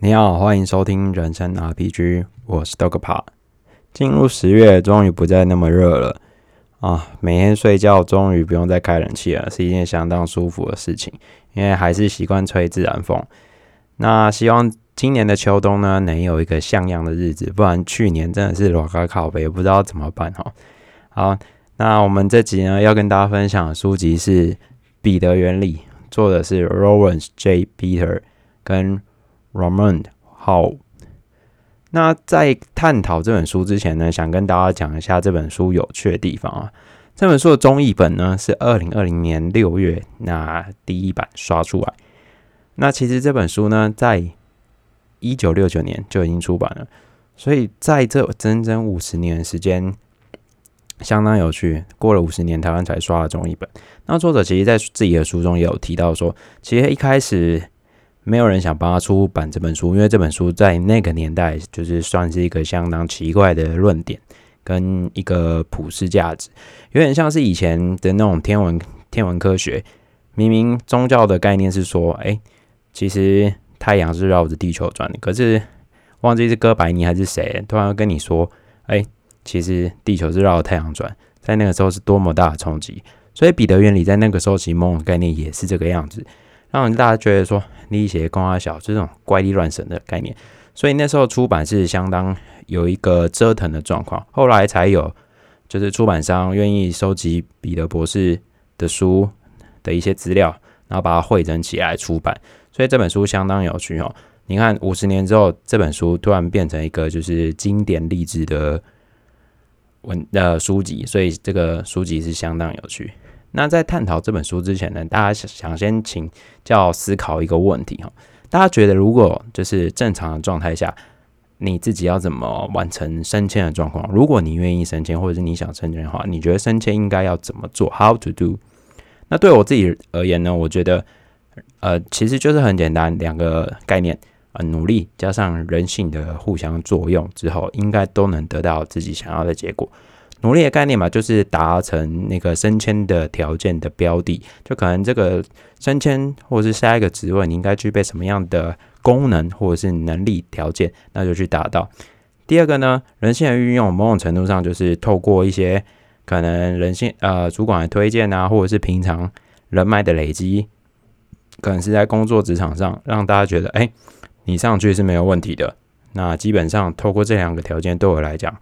你好，欢迎收听人生 RPG，我是 Dogpa。进入十月，终于不再那么热了啊！每天睡觉终于不用再开冷气了，是一件相当舒服的事情。因为还是习惯吹自然风。那希望今年的秋冬呢，能有一个像样的日子，不然去年真的是裸咖靠背，不知道怎么办哈。好，那我们这集呢，要跟大家分享的书籍是《彼得原理》，作者是 Lawrence J. Peter 跟 Ramond How。那在探讨这本书之前呢，想跟大家讲一下这本书有趣的地方啊。这本书的中译本呢是二零二零年六月那第一版刷出来。那其实这本书呢，在一九六九年就已经出版了，所以在这整整五十年时间，相当有趣。过了五十年，台湾才刷了中译本。那作者其实在自己的书中也有提到说，其实一开始。没有人想帮他出版这本书，因为这本书在那个年代就是算是一个相当奇怪的论点跟一个普世价值，有点像是以前的那种天文天文科学。明明宗教的概念是说，哎，其实太阳是绕着地球转的，可是忘记是哥白尼还是谁突然跟你说，哎，其实地球是绕着太阳转，在那个时候是多么大的冲击。所以彼得原理在那个时候其实某种概念也是这个样子。让大家觉得说力学公阿小，这种怪力乱神的概念，所以那时候出版是相当有一个折腾的状况。后来才有，就是出版商愿意收集彼得博士的书的一些资料，然后把它汇整起来出版。所以这本书相当有趣哦。你看五十年之后，这本书突然变成一个就是经典励志的文呃书籍，所以这个书籍是相当有趣。那在探讨这本书之前呢，大家想想先请教思考一个问题哈，大家觉得如果就是正常的状态下，你自己要怎么完成升迁的状况？如果你愿意升迁，或者是你想升迁的话，你觉得升迁应该要怎么做？How to do？那对我自己而言呢，我觉得呃，其实就是很简单，两个概念呃，努力加上人性的互相作用之后，应该都能得到自己想要的结果。努力的概念嘛，就是达成那个升迁的条件的标的，就可能这个升迁或者是下一个职位，你应该具备什么样的功能或者是能力条件，那就去达到。第二个呢，人性的运用，某种程度上就是透过一些可能人性呃主管的推荐啊，或者是平常人脉的累积，可能是在工作职场上让大家觉得，哎，你上去是没有问题的。那基本上透过这两个条件，对我来讲。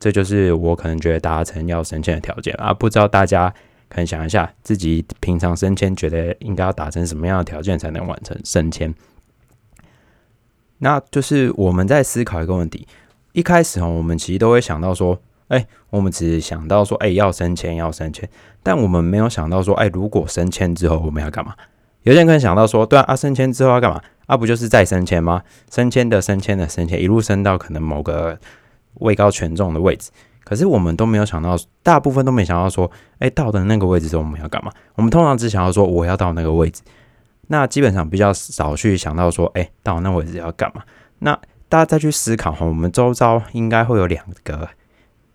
这就是我可能觉得达成要升迁的条件啊！不知道大家可能想一下，自己平常升迁觉得应该要达成什么样的条件才能完成升迁？那就是我们在思考一个问题：一开始哦，我们其实都会想到说，哎，我们只是想到说，哎，要升迁，要升迁，但我们没有想到说，哎，如果升迁之后我们要干嘛？有些人可能想到说，对，啊，升迁之后要干嘛？啊，不就是再升迁吗？升迁的升迁的升迁，一路升到可能某个。位高权重的位置，可是我们都没有想到，大部分都没想到说，哎，到的那个位置之后我们要干嘛？我们通常只想要说，我要到那个位置，那基本上比较少去想到说，哎，到那位置要干嘛？那大家再去思考哈，我们周遭应该会有两个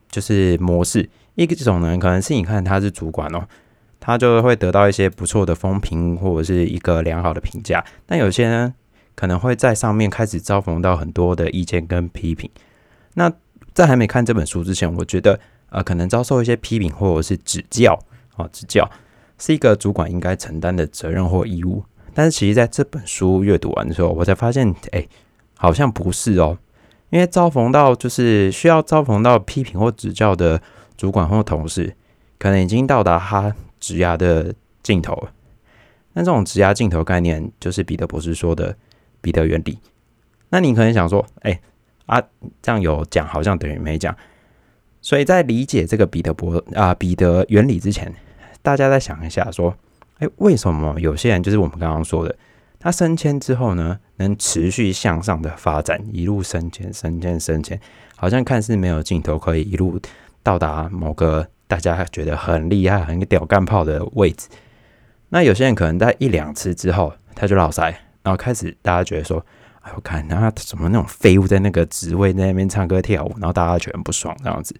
就是模式，一个这种呢，可能是你看他是主管哦，他就会得到一些不错的风评或者是一个良好的评价，但有些人，可能会在上面开始遭逢到很多的意见跟批评，那。在还没看这本书之前，我觉得呃，可能遭受一些批评或者是指教啊，指教是一个主管应该承担的责任或义务。但是其实在这本书阅读完的时候，我才发现，哎，好像不是哦。因为遭逢到就是需要遭逢到批评或指教的主管或同事，可能已经到达他职涯的尽头了。那这种职涯尽头概念，就是彼得博士说的彼得原理。那你可能想说，哎。啊，这样有讲好像等于没讲，所以在理解这个彼得伯啊彼得原理之前，大家再想一下，说，哎，为什么有些人就是我们刚刚说的，他升迁之后呢，能持续向上的发展，一路升迁、升迁、升迁，好像看似没有尽头，可以一路到达某个大家觉得很厉害、很屌干炮的位置。那有些人可能在一两次之后，他就老塞，然后开始大家觉得说。我看他怎么那种废物在那个职位在那边唱歌跳舞，然后大家觉得不爽这样子。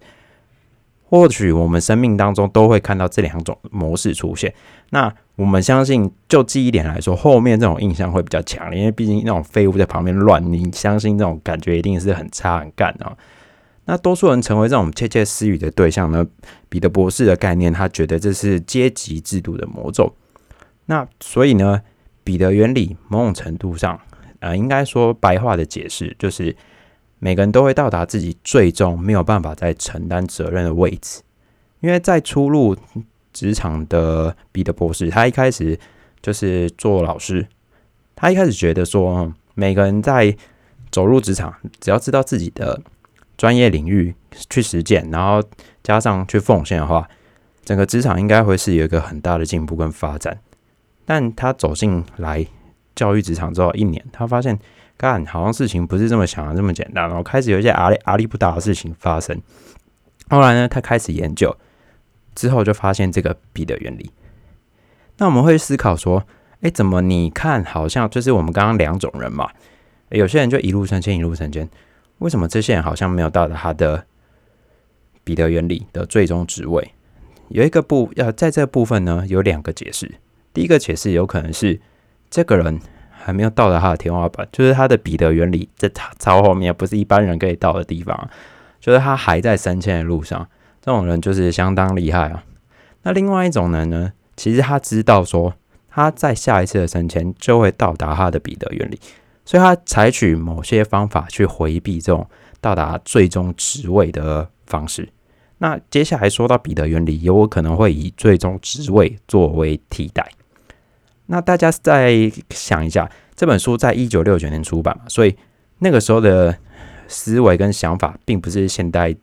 或许我们生命当中都会看到这两种模式出现。那我们相信，就记忆点来说，后面这种印象会比较强烈，因为毕竟那种废物在旁边乱，你相信这种感觉一定是很差很干啊。那多数人成为这种窃窃私语的对象呢？彼得博士的概念，他觉得这是阶级制度的魔咒。那所以呢，彼得原理某种程度上，呃，应该说白话的解释就是，每个人都会到达自己最终没有办法再承担责任的位置，因为在初入。职场的彼得博士，他一开始就是做老师。他一开始觉得说，每个人在走入职场，只要知道自己的专业领域去实践，然后加上去奉献的话，整个职场应该会是有一个很大的进步跟发展。但他走进来教育职场之后一年，他发现干好像事情不是这么想的这么简单，然后开始有一些阿力阿力不大的事情发生。后来呢，他开始研究。之后就发现这个彼得原理，那我们会思考说，哎，怎么你看好像就是我们刚刚两种人嘛？有些人就一路升迁，一路升迁，为什么这些人好像没有到达他的彼得原理的最终职位？有一个部要在这部分呢，有两个解释。第一个解释有可能是这个人还没有到达他的天花板，就是他的彼得原理在他超后面，不是一般人可以到的地方，就是他还在升迁的路上。这种人就是相当厉害啊。那另外一种人呢，其实他知道说他在下一次的升迁就会到达他的彼得原理，所以他采取某些方法去回避这种到达最终职位的方式。那接下来说到彼得原理，有可能会以最终职位作为替代。那大家再想一下，这本书在一九六九年出版嘛，所以那个时候的思维跟想法并不是现代。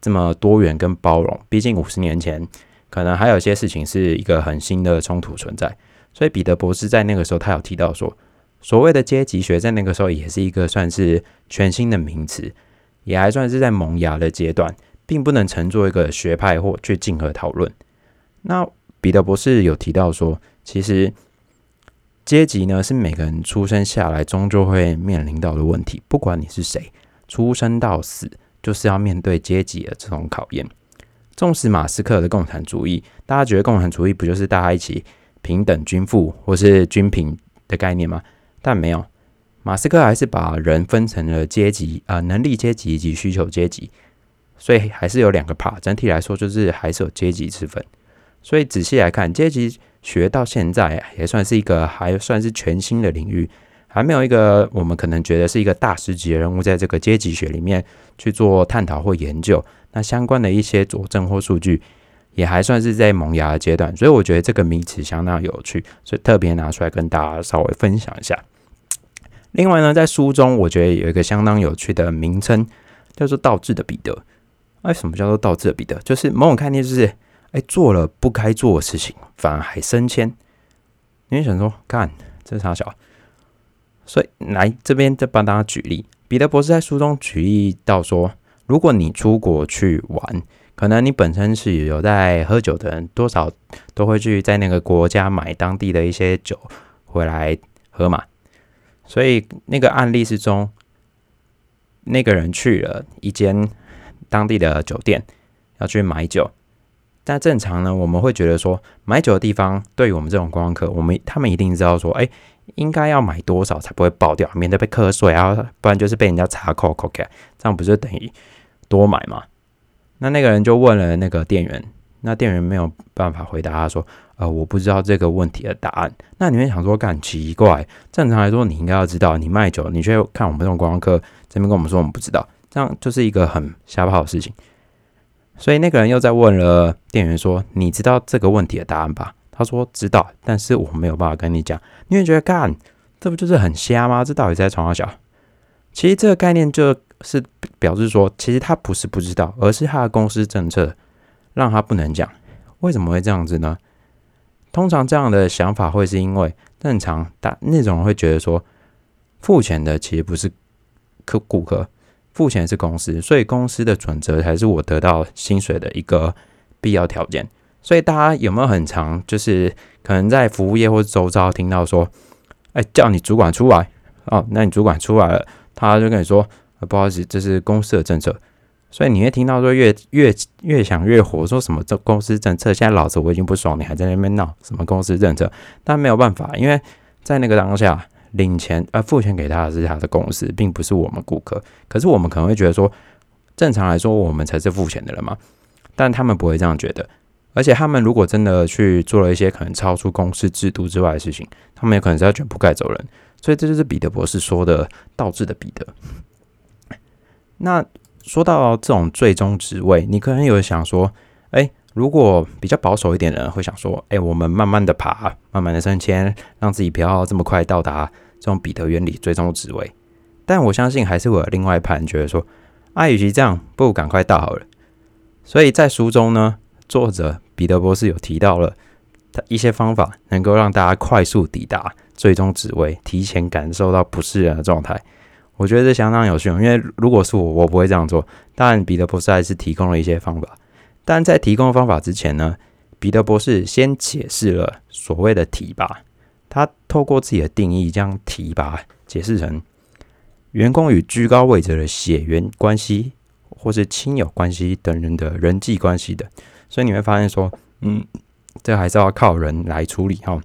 这么多元跟包容，毕竟五十年前可能还有些事情是一个很新的冲突存在，所以彼得博士在那个时候他有提到说，所谓的阶级学在那个时候也是一个算是全新的名词，也还算是在萌芽的阶段，并不能称作一个学派或去竞合讨论。那彼得博士有提到说，其实阶级呢是每个人出生下来终究会面临到的问题，不管你是谁，出生到死。就是要面对阶级的这种考验。纵使马斯克的共产主义，大家觉得共产主义不就是大家一起平等均富或是均平的概念吗？但没有，马斯克还是把人分成了阶级啊，能力阶级以及需求阶级，所以还是有两个 part。整体来说，就是还是有阶级之分。所以仔细来看，阶级学到现在也算是一个还算是全新的领域。还没有一个我们可能觉得是一个大师级的人物，在这个阶级学里面去做探讨或研究，那相关的一些佐证或数据，也还算是在萌芽的阶段，所以我觉得这个名词相当有趣，所以特别拿出来跟大家稍微分享一下。另外呢，在书中我觉得有一个相当有趣的名称，叫做“倒置的彼得”。哎，什么叫做倒置的彼得？就是某种概念，就是哎做了不该做的事情，反而还升迁。你想说，干这是啥小？所以来这边再帮大家举例，彼得博士在书中举例到说，如果你出国去玩，可能你本身是有在喝酒的人，多少都会去在那个国家买当地的一些酒回来喝嘛。所以那个案例之中，那个人去了一间当地的酒店要去买酒，但正常呢，我们会觉得说，买酒的地方对于我们这种观光客，我们他们一定知道说，哎。应该要买多少才不会爆掉，免得被瞌睡啊，不然就是被人家查扣扣开，这样不就等于多买吗？那那个人就问了那个店员，那店员没有办法回答，他说：“呃，我不知道这个问题的答案。”那你们想说，干奇怪？正常来说，你应该要知道，你卖酒，你却看我们这种观光客这边跟我们说我们不知道，这样就是一个很瞎炮的事情。所以那个人又在问了店员说：“你知道这个问题的答案吧？”他说知道，但是我没有办法跟你讲，你会觉得干，这不就是很瞎吗？这到底在从哪小？其实这个概念就是表示说，其实他不是不知道，而是他的公司政策让他不能讲。为什么会这样子呢？通常这样的想法会是因为正常大那种人会觉得说，付钱的其实不是客顾客，付钱是公司，所以公司的准则才是我得到薪水的一个必要条件。所以大家有没有很长，就是可能在服务业或周遭听到说，哎，叫你主管出来哦，那你主管出来了，他就跟你说，不好意思，这是公司的政策，所以你会听到说越越越想越火，说什么这公司政策，现在老子我已经不爽，你还在那边闹什么公司政策？但没有办法，因为在那个当下，领钱呃付钱给他的是他的公司，并不是我们顾客。可是我们可能会觉得说，正常来说我们才是付钱的人嘛，但他们不会这样觉得。而且他们如果真的去做了一些可能超出公司制度之外的事情，他们也可能是要卷铺盖走人。所以这就是彼得博士说的倒置的彼得。那说到这种最终职位，你可能有想说，哎，如果比较保守一点的人会想说，哎，我们慢慢的爬，慢慢的升迁，让自己不要这么快到达这种彼得原理最终职位。但我相信还是会有另外一派人觉得说，啊，与其这样，不如赶快到好了。所以在书中呢，作者彼得博士有提到了一些方法，能够让大家快速抵达最终职位，提前感受到不是人的状态。我觉得这相当有趣，因为如果是我，我不会这样做。但彼得博士还是提供了一些方法。但在提供方法之前呢，彼得博士先解释了所谓的提拔。他透过自己的定义，将提拔解释成员工与居高位者的血缘关系，或是亲友关系等人的人际关系的。所以你会发现说，嗯，这还是要靠人来处理哈。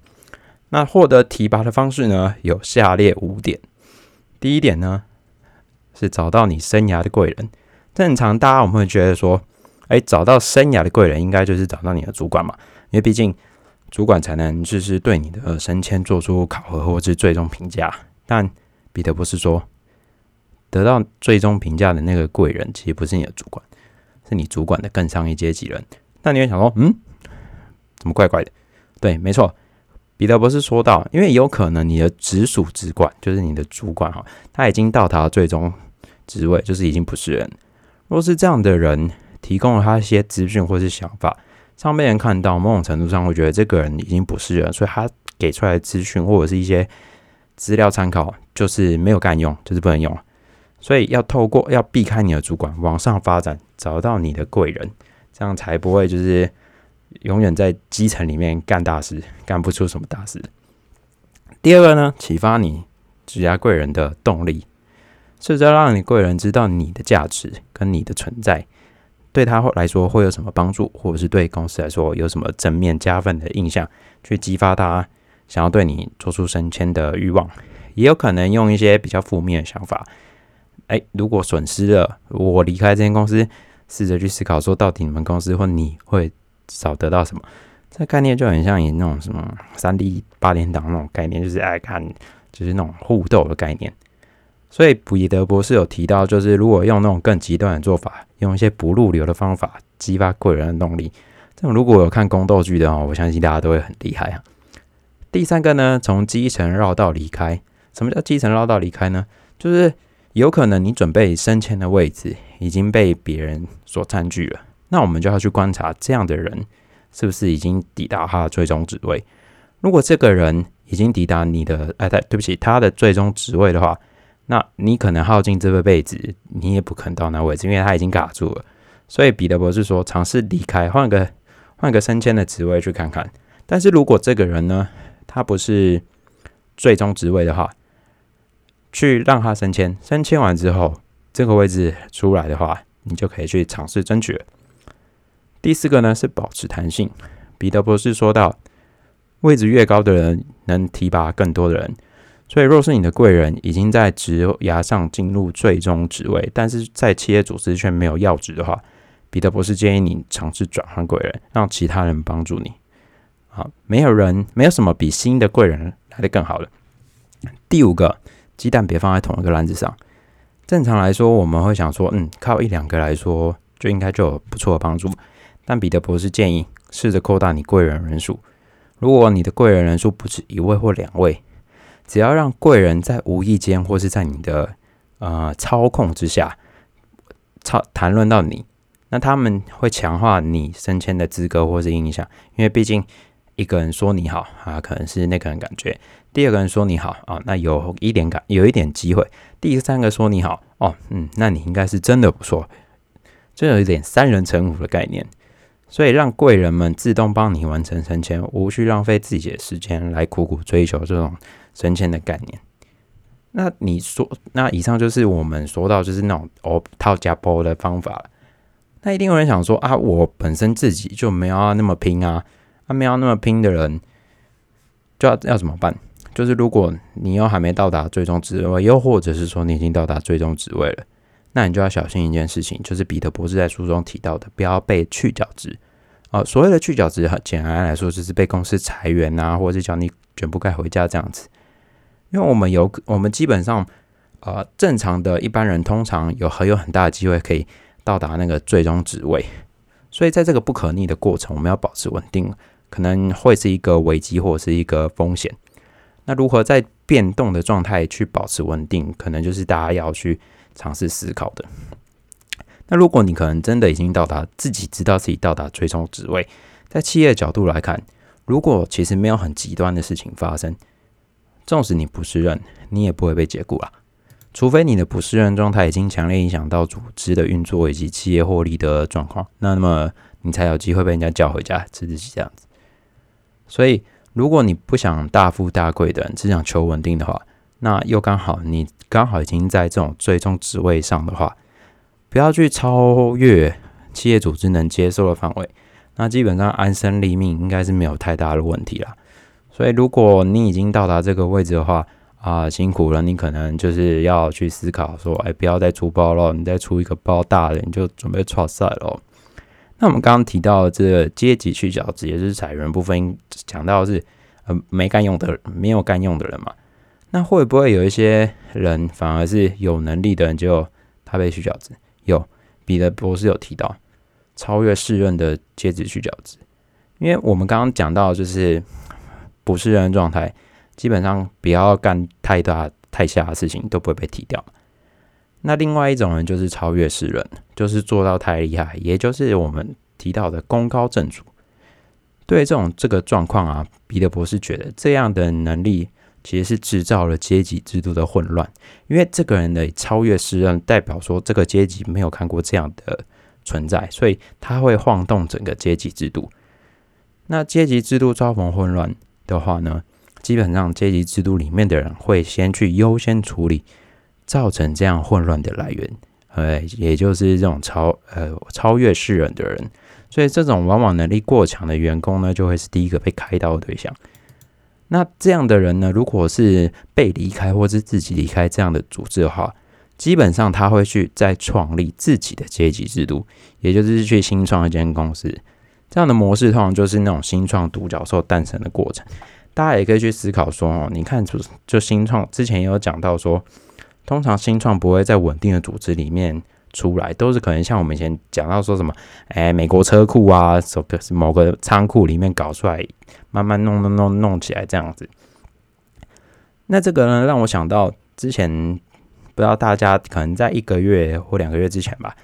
那获得提拔的方式呢，有下列五点。第一点呢，是找到你生涯的贵人。正常大家我们会觉得说，哎，找到生涯的贵人，应该就是找到你的主管嘛，因为毕竟主管才能就是对你的升迁做出考核或是最终评价。但彼得博士说，得到最终评价的那个贵人，其实不是你的主管，是你主管的更上一阶级人。那你会想说，嗯，怎么怪怪的？对，没错。彼得博士说到，因为有可能你的直属主管就是你的主管哈，他已经到达最终职位，就是已经不是人。若是这样的人提供了他一些资讯或是想法，上被人看到，某种程度上会觉得这个人已经不是人，所以他给出来的资讯或者是一些资料参考，就是没有干用，就是不能用。所以要透过要避开你的主管，往上发展，找到你的贵人，这样才不会就是。永远在基层里面干大事，干不出什么大事。第二个呢，启发你指甲贵人的动力，试着让你贵人知道你的价值跟你的存在，对他来说会有什么帮助，或者是对公司来说有什么正面加分的印象，去激发他想要对你做出升迁的欲望。也有可能用一些比较负面的想法，哎，如果损失了，我离开这间公司，试着去思考说，到底你们公司或你会。少得到什么？这概念就很像以那种什么三 D 八连档那种概念，就是爱看，就是那种互斗的概念。所以彼得博士有提到，就是如果用那种更极端的做法，用一些不入流的方法激发贵人的动力，这种如果有看宫斗剧的话，我相信大家都会很厉害啊。第三个呢，从基层绕道离开。什么叫基层绕道离开呢？就是有可能你准备升迁的位置已经被别人所占据了。那我们就要去观察这样的人是不是已经抵达他的最终职位。如果这个人已经抵达你的，哎，对，对不起，他的最终职位的话，那你可能耗尽这辈子，你也不肯到那位置，因为他已经卡住了。所以彼得博士说，尝试离开，换个换个升迁的职位去看看。但是如果这个人呢，他不是最终职位的话，去让他升迁，升迁完之后，这个位置出来的话，你就可以去尝试争取。第四个呢是保持弹性。彼得博士说到，位置越高的人能提拔更多的人，所以若是你的贵人已经在职涯上进入最终职位，但是在企业组织却没有要职的话，彼得博士建议你尝试转换贵人，让其他人帮助你。好，没有人，没有什么比新的贵人来的更好了。第五个，鸡蛋别放在同一个篮子上。正常来说，我们会想说，嗯，靠一两个来说，就应该就有不错的帮助。但彼得博士建议试着扩大你贵人人数。如果你的贵人人数不止一位或两位，只要让贵人在无意间或是在你的呃操控之下，操谈论到你，那他们会强化你升迁的资格或是印象。因为毕竟一个人说你好啊，可能是那个人感觉；第二个人说你好啊，那有一点感，有一点机会；第三个说你好哦，嗯，那你应该是真的不错。这有一点三人成虎的概念。所以让贵人们自动帮你完成升迁，无需浪费自己的时间来苦苦追求这种升迁的概念。那你说，那以上就是我们说到就是那种哦套加波的方法。那一定有人想说啊，我本身自己就没有那么拼啊，啊没有那么拼的人，就要要怎么办？就是如果你又还没到达最终职位，又或者是说你已经到达最终职位了，那你就要小心一件事情，就是彼得博士在书中提到的，不要被去角质。啊，所谓的去角质，很简单来说，就是被公司裁员啊，或者是叫你卷铺盖回家这样子。因为我们有，我们基本上，呃，正常的一般人通常有很有很大的机会可以到达那个最终职位，所以在这个不可逆的过程，我们要保持稳定，可能会是一个危机或者是一个风险。那如何在变动的状态去保持稳定，可能就是大家要去尝试思考的。那如果你可能真的已经到达，自己知道自己到达最终职位，在企业角度来看，如果其实没有很极端的事情发生，纵使你不是任，你也不会被解雇啦。除非你的不是任状态已经强烈影响到组织的运作以及企业获利的状况，那么你才有机会被人家叫回家吃自己这样子。所以，如果你不想大富大贵的，只想求稳定的话，那又刚好你刚好已经在这种最终职位上的话。不要去超越企业组织能接受的范围，那基本上安身立命应该是没有太大的问题啦。所以，如果你已经到达这个位置的话，啊，辛苦了，你可能就是要去思考说，哎，不要再出包了，你再出一个包大的，你就准备出赛了。那我们刚刚提到这个阶级去角质，也就是裁员部分讲到是呃没干用的，没有干用的人嘛。那会不会有一些人反而是有能力的人，就他被去角质？有彼得博士有提到超越世任的阶级去角质，因为我们刚刚讲到就是不是人状态，基本上不要干太大太下的事情都不会被提掉。那另外一种人就是超越世人，就是做到太厉害，也就是我们提到的功高震主。对这种这个状况啊，彼得博士觉得这样的能力。其实是制造了阶级制度的混乱，因为这个人的超越世人，代表说这个阶级没有看过这样的存在，所以他会晃动整个阶级制度。那阶级制度遭逢混乱的话呢，基本上阶级制度里面的人会先去优先处理造成这样混乱的来源，呃，也就是这种超呃超越世人的人，所以这种往往能力过强的员工呢，就会是第一个被开刀的对象。那这样的人呢，如果是被离开或是自己离开这样的组织的话，基本上他会去再创立自己的阶级制度，也就是去新创一间公司。这样的模式通常就是那种新创独角兽诞生的过程。大家也可以去思考说，哦，你看，就就新创之前也有讲到说，通常新创不会在稳定的组织里面。出来都是可能像我们以前讲到说什么，哎，美国车库啊，某个某个仓库里面搞出来，慢慢弄弄弄弄起来这样子。那这个呢，让我想到之前不知道大家可能在一个月或两个月之前吧，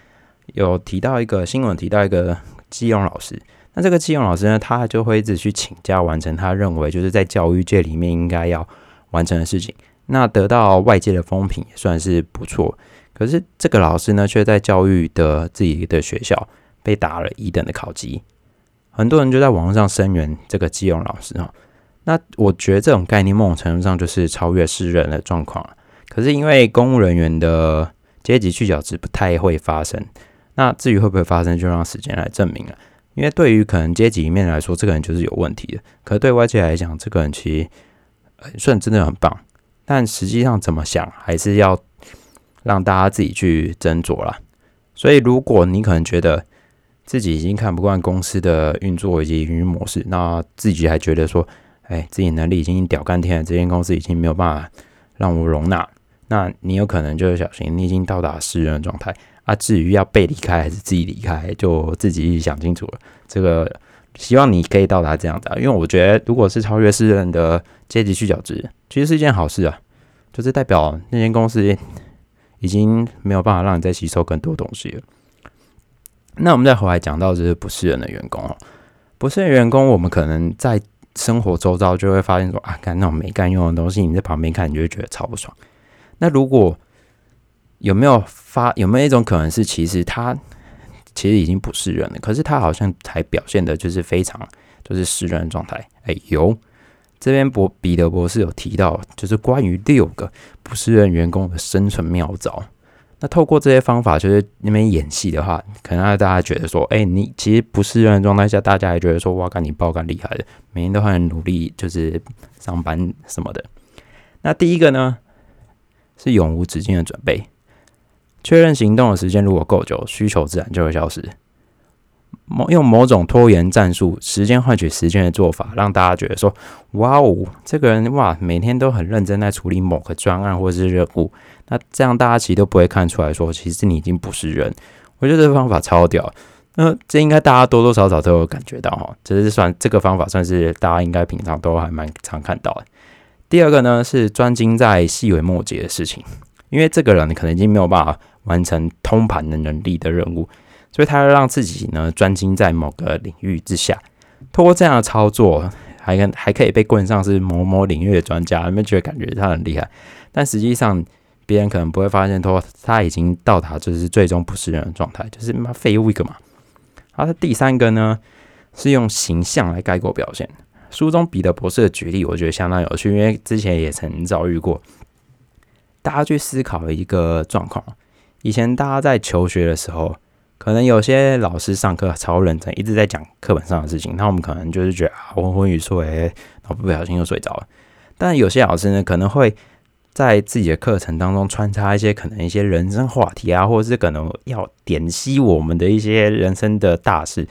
有提到一个新闻，提到一个季用老师。那这个季用老师呢，他就会一直去请假完成他认为就是在教育界里面应该要完成的事情，那得到外界的风评也算是不错。可是这个老师呢，却在教育的自己的学校被打了一等的考级，很多人就在网上声援这个基勇老师哈。那我觉得这种概念某种程度上就是超越世人的状况可是因为公务人员的阶级去角质不太会发生，那至于会不会发生，就让时间来证明了。因为对于可能阶级里面来说，这个人就是有问题的；可是对外界来讲，这个人其实算真的很棒。但实际上怎么想，还是要。让大家自己去斟酌了。所以，如果你可能觉得自己已经看不惯公司的运作以及营运模式，那自己还觉得说，哎，自己能力已经屌干天了，这间公司已经没有办法让我容纳，那你有可能就是小心，你已经到达失人的状态啊。至于要被离开还是自己离开，就自己想清楚了。这个希望你可以到达这样的，因为我觉得，如果是超越世人的阶级去角质，其实是一件好事啊，就是代表那间公司。已经没有办法让你再吸收更多东西了。那我们再回来讲到就是不是人的员工哦，不是人员工，我们可能在生活周遭就会发现说啊，干那种没干用的东西，你在旁边看，你就会觉得超不爽。那如果有没有发有没有一种可能是，其实他其实已经不是人了，可是他好像还表现的就是非常就是是人的状态？哎，有。这边博彼得博士有提到，就是关于六个不是任员工的生存妙招。那透过这些方法，就是那边演戏的话，可能大家觉得说，哎，你其实不是人的状态下，大家还觉得说，哇，干你爆干厉害的，每天都很努力，就是上班什么的。那第一个呢，是永无止境的准备，确认行动的时间如果够久，需求自然就会消失。某用某种拖延战术，时间换取时间的做法，让大家觉得说，哇哦，这个人哇，每天都很认真在处理某个专案或是任务。那这样大家其实都不会看出来说，其实你已经不是人。我觉得这个方法超屌。那这应该大家多多少少都有感觉到哈，这是算这个方法算是大家应该平常都还蛮常看到的。第二个呢是专精在细微末节的事情，因为这个人可能已经没有办法完成通盘的能力的任务。所以他要让自己呢专精在某个领域之下，通过这样的操作，还跟还可以被冠上是某某领域的专家，你们觉得感觉他很厉害，但实际上别人可能不会发现，说他已经到达就是最终不是人的状态，就是妈废物一个嘛。好，第三个呢是用形象来概括表现。书中彼得博士的举例，我觉得相当有趣，因为之前也曾遭遇过。大家去思考一个状况，以前大家在求学的时候。可能有些老师上课超认真，一直在讲课本上的事情，那我们可能就是觉得啊昏昏欲睡，然后不小心就睡着了。但有些老师呢，可能会在自己的课程当中穿插一些可能一些人生话题啊，或者是可能要点析我们的一些人生的大事，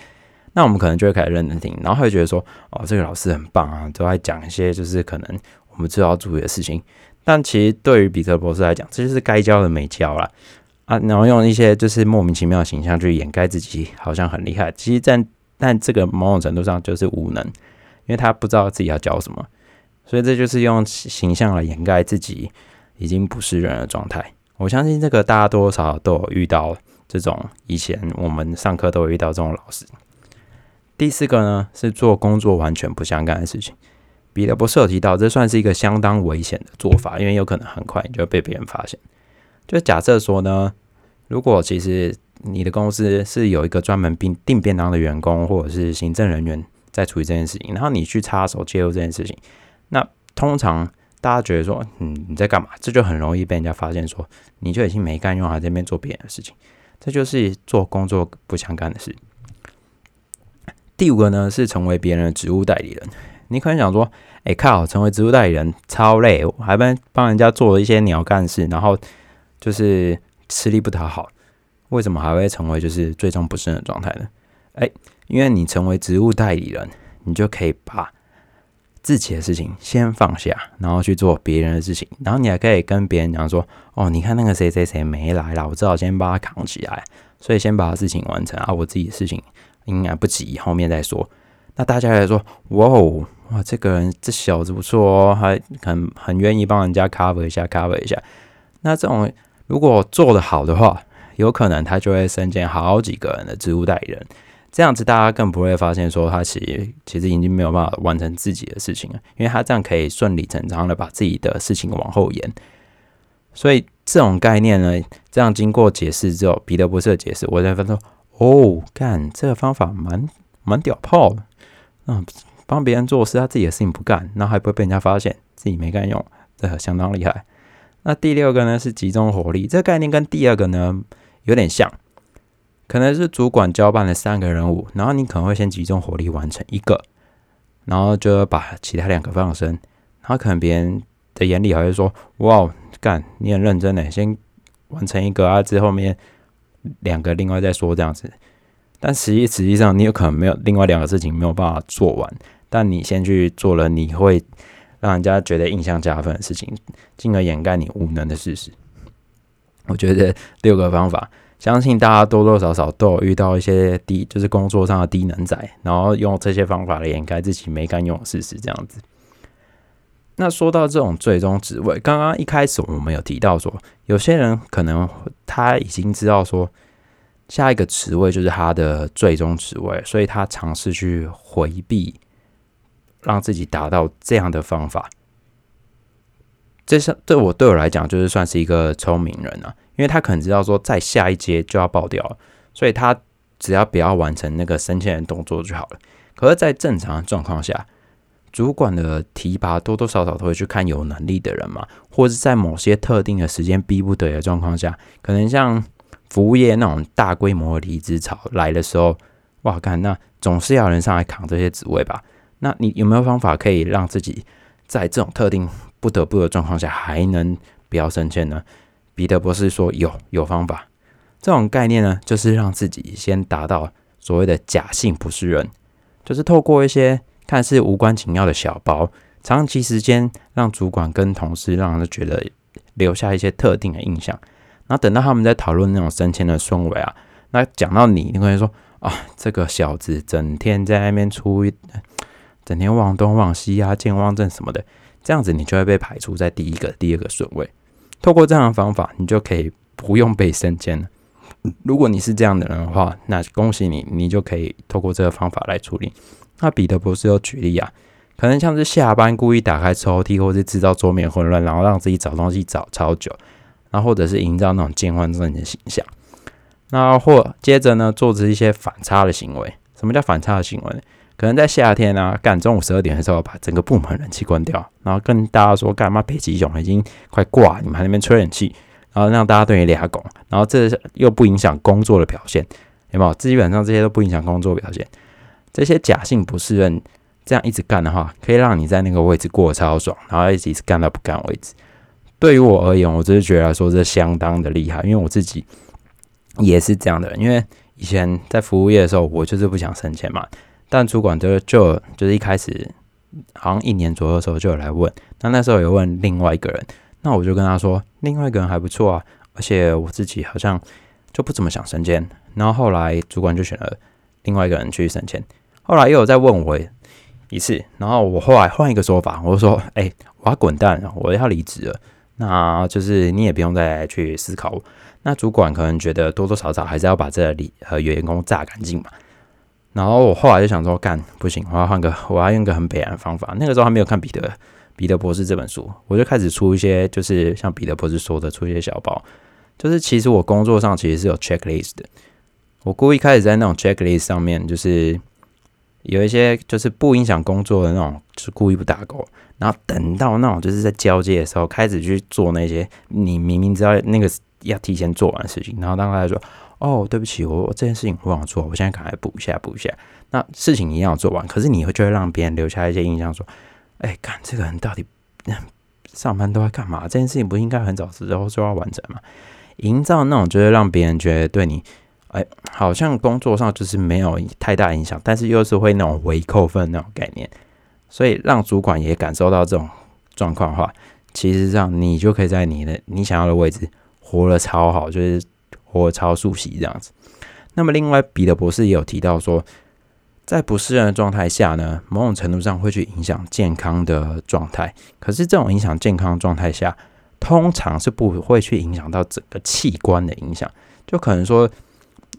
那我们可能就会开始认真听，然后会觉得说哦，这个老师很棒啊，都在讲一些就是可能我们知道要注意的事情。但其实对于彼得博士来讲，这就是该教的没教了。啊，然后用一些就是莫名其妙的形象去掩盖自己，好像很厉害。其实，在但这个某种程度上就是无能，因为他不知道自己要教什么，所以这就是用形象来掩盖自己已经不是人的状态。我相信这个大家多少少都有遇到这种，以前我们上课都有遇到这种老师。第四个呢，是做工作完全不相干的事情。彼得博士有提到，这算是一个相当危险的做法，因为有可能很快你就会被别人发现。就假设说呢，如果其实你的公司是有一个专门订订便当的员工，或者是行政人员在处理这件事情，然后你去插手介入这件事情，那通常大家觉得说，嗯，你在干嘛？这就很容易被人家发现，说你就已经没干用，还在这边做别人的事情，这就是做工作不相干的事。第五个呢，是成为别人的职务代理人。你可能想说，哎靠，成为职务代理人超累，我还帮帮人家做了一些鸟干事，然后。就是吃力不讨好，为什么还会成为就是最终不胜的状态呢？哎，因为你成为职务代理人，你就可以把自己的事情先放下，然后去做别人的事情，然后你还可以跟别人讲说：“哦，你看那个谁谁谁没来了，我只好先把他扛起来，所以先把事情完成啊，我自己的事情应该不急，后面再说。”那大家也说：“哇哦，哇，这个人这小子不错哦，还很很愿意帮人家 cover 一下，cover 一下。”那这种。如果做得好的话，有可能他就会身兼好几个人的职务代理人，这样子大家更不会发现说他其实其实已经没有办法完成自己的事情了，因为他这样可以顺理成章的把自己的事情往后延。所以这种概念呢，这样经过解释之后，彼得博士的解释，我才发现说，哦，干这个方法蛮蛮屌炮的，嗯，帮别人做事，他自己的事情不干，然后还不会被人家发现自己没干用，这相当厉害。那第六个呢是集中火力，这个概念跟第二个呢有点像，可能是主管交办了三个任务，然后你可能会先集中火力完成一个，然后就把其他两个放生，然后可能别人的眼里还会说：“哇，干你很认真呢，先完成一个啊，之后面两个另外再说这样子。”但实际实际上你有可能没有另外两个事情没有办法做完，但你先去做了，你会。让人家觉得印象加分的事情，进而掩盖你无能的事实。我觉得六个方法，相信大家多多少少都有遇到一些低，就是工作上的低能仔，然后用这些方法来掩盖自己没干用的事实，这样子。那说到这种最终职位，刚刚一开始我们有提到说，有些人可能他已经知道说，下一个职位就是他的最终职位，所以他尝试去回避。让自己达到这样的方法，这是对我对我来讲，就是算是一个聪明人啊，因为他可能知道说，在下一阶就要爆掉了，所以他只要不要完成那个升迁的动作就好了。可是，在正常的状况下，主管的提拔多多少少都会去看有能力的人嘛，或是在某些特定的时间逼不得已的状况下，可能像服务业那种大规模离职潮来的时候，哇，看那总是要人上来扛这些职位吧？那你有没有方法可以让自己在这种特定不得不的状况下还能不要升迁呢？彼得博士说有，有方法。这种概念呢，就是让自己先达到所谓的假性不是人，就是透过一些。看似无关紧要的小包，长期时间让主管跟同事让人觉得留下一些特定的印象。那等到他们在讨论那种升迁的顺位啊，那讲到你，你可能说啊，这个小子整天在那边出，整天望东望西啊，健忘症什么的，这样子你就会被排除在第一个、第二个顺位。透过这样的方法，你就可以不用被升迁了。如果你是这样的人的话，那恭喜你，你就可以透过这个方法来处理。那彼得博士又举例啊，可能像是下班故意打开抽屉，或是制造桌面混乱，然后让自己找东西找超久，然后或者是营造那种健忘症的形象。那或接着呢，做出一些反差的行为。什么叫反差的行为？可能在夏天啊，干中午十二点的时候，把整个部门冷气关掉，然后跟大家说，干嘛北极熊已经快挂，你们还那边吹冷气，然后让大家对你俩拱，然后这又不影响工作的表现，有没有？基本上这些都不影响工作表现。这些假性不适应这样一直干的话，可以让你在那个位置过得超爽，然后一直干到不干为止。对于我而言，我只是觉得说这相当的厉害，因为我自己也是这样的人。因为以前在服务业的时候，我就是不想升迁嘛，但主管就就就是一开始好像一年左右的时候就有来问，那那时候有问另外一个人，那我就跟他说，另外一个人还不错啊，而且我自己好像就不怎么想升迁。然后后来主管就选了另外一个人去升迁。后来又有再问我一次，然后我后来换一个说法，我说：“哎，我要滚蛋，我要离职了。”那就是你也不用再去思考。那主管可能觉得多多少少还是要把这里和员工榨干净嘛。然后我后来就想说，干不行，我要换个，我要用个很北岸的方法。那个时候还没有看彼得彼得博士这本书，我就开始出一些，就是像彼得博士说的，出一些小包。就是其实我工作上其实是有 checklist 的，我故意开始在那种 checklist 上面，就是。有一些就是不影响工作的那种，是故意不打勾，然后等到那种就是在交接的时候开始去做那些你明明知道那个要提前做完的事情，然后当他说：“哦，对不起，我这件事情我忘了做，我现在赶快补一下，补一下。”那事情一定要做完，可是你会就会让别人留下一些印象，说：“哎，看这个人到底上班都在干嘛？这件事情不应该很早之后就要完成吗？”营造那种就是让别人觉得对你。哎，好像工作上就是没有太大影响，但是又是会那种微扣分那种概念，所以让主管也感受到这种状况的话，其实上你就可以在你的你想要的位置活得超好，就是或超熟悉这样子。那么另外，彼得博士也有提到说，在不适应的状态下呢，某种程度上会去影响健康的状态。可是这种影响健康状态下，通常是不会去影响到整个器官的影响，就可能说。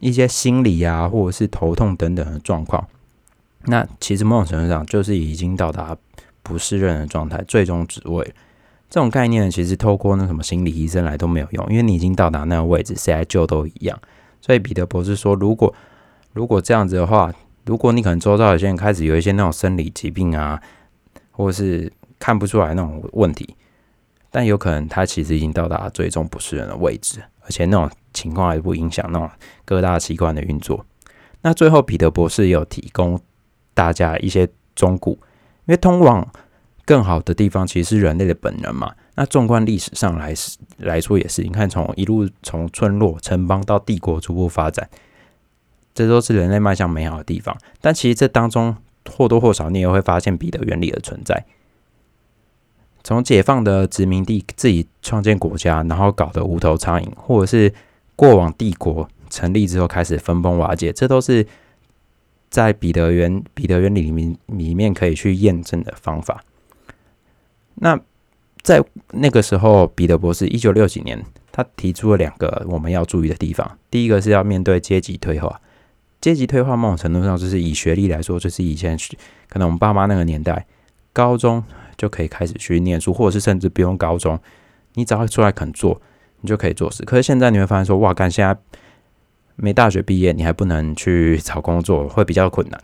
一些心理啊，或者是头痛等等的状况，那其实某种程度上就是已经到达不适任的状态，最终职位。这种概念其实透过那什么心理医生来都没有用，因为你已经到达那个位置，谁来救都一样。所以彼得博士说，如果如果这样子的话，如果你可能周遭有些人开始有一些那种生理疾病啊，或是看不出来那种问题，但有可能他其实已经到达最终不适人的位置，而且那种。情况还不影响那种各大器官的运作。那最后，彼得博士有提供大家一些忠告，因为通往更好的地方其实是人类的本能嘛。那纵观历史上来来说也是，你看从一路从村落、城邦到帝国逐步发展，这都是人类迈向美好的地方。但其实这当中或多或少，你也会发现彼得原理的存在。从解放的殖民地自己创建国家，然后搞得无头苍蝇，或者是过往帝国成立之后开始分崩瓦解，这都是在彼得原彼得原理里面里面可以去验证的方法。那在那个时候，彼得博士一九六几年，他提出了两个我们要注意的地方。第一个是要面对阶级退化，阶级退化某种程度上就是以学历来说，就是以前可能我们爸妈那个年代，高中就可以开始去念书，或者是甚至不用高中，你只要出来肯做。你就可以做事，可是现在你会发现说，哇，干现在没大学毕业，你还不能去找工作，会比较困难。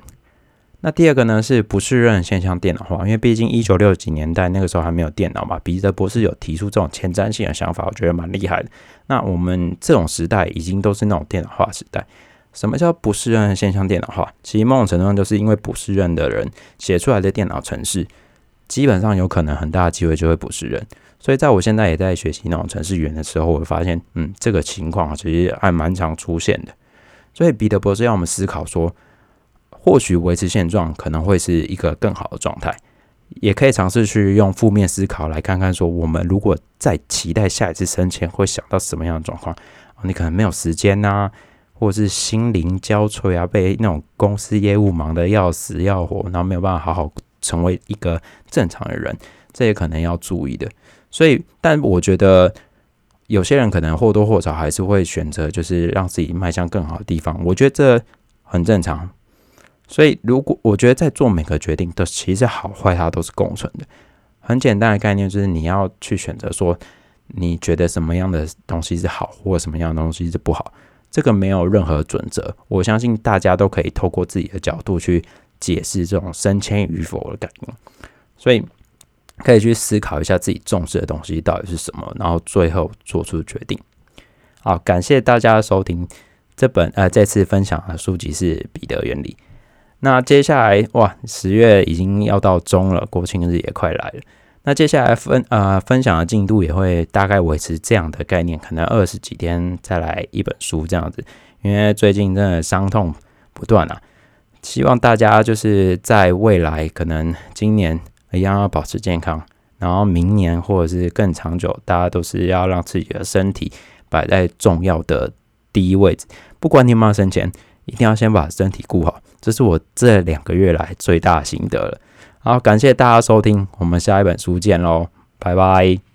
那第二个呢是不适任现象电脑化，因为毕竟一九六几年代那个时候还没有电脑嘛。彼得博士有提出这种前瞻性的想法，我觉得蛮厉害的。那我们这种时代已经都是那种电脑化时代。什么叫不适任现象电脑化？其实某种程度上就是因为不适任的人写出来的电脑程式，基本上有可能很大的机会就会不适任。所以在我现在也在学习那种程式语言的时候，我会发现，嗯，这个情况其实还蛮常出现的。所以彼得博士让我们思考说。或许维持现状可能会是一个更好的状态，也可以尝试去用负面思考来看看，说我们如果在期待下一次升迁，会想到什么样的状况？你可能没有时间呐，或者是心灵交瘁啊，被那种公司业务忙得要死要活，然后没有办法好好成为一个正常的人，这也可能要注意的。所以，但我觉得有些人可能或多或少还是会选择，就是让自己迈向更好的地方。我觉得这很正常。所以，如果我觉得在做每个决定都其实好坏它都是共存的。很简单的概念就是你要去选择说，你觉得什么样的东西是好，或什么样的东西是不好。这个没有任何准则，我相信大家都可以透过自己的角度去解释这种升迁与否的概念。所以，可以去思考一下自己重视的东西到底是什么，然后最后做出决定。好，感谢大家的收听。这本呃，这次分享的书籍是《彼得原理》。那接下来哇，十月已经要到中了，国庆日也快来了。那接下来分呃分享的进度也会大概维持这样的概念，可能二十几天再来一本书这样子。因为最近真的伤痛不断啊，希望大家就是在未来可能今年一样要保持健康，然后明年或者是更长久，大家都是要让自己的身体摆在重要的第一位置。不管你有没有生钱，一定要先把身体顾好。这是我这两个月来最大心得了。好，感谢大家收听，我们下一本书见喽，拜拜。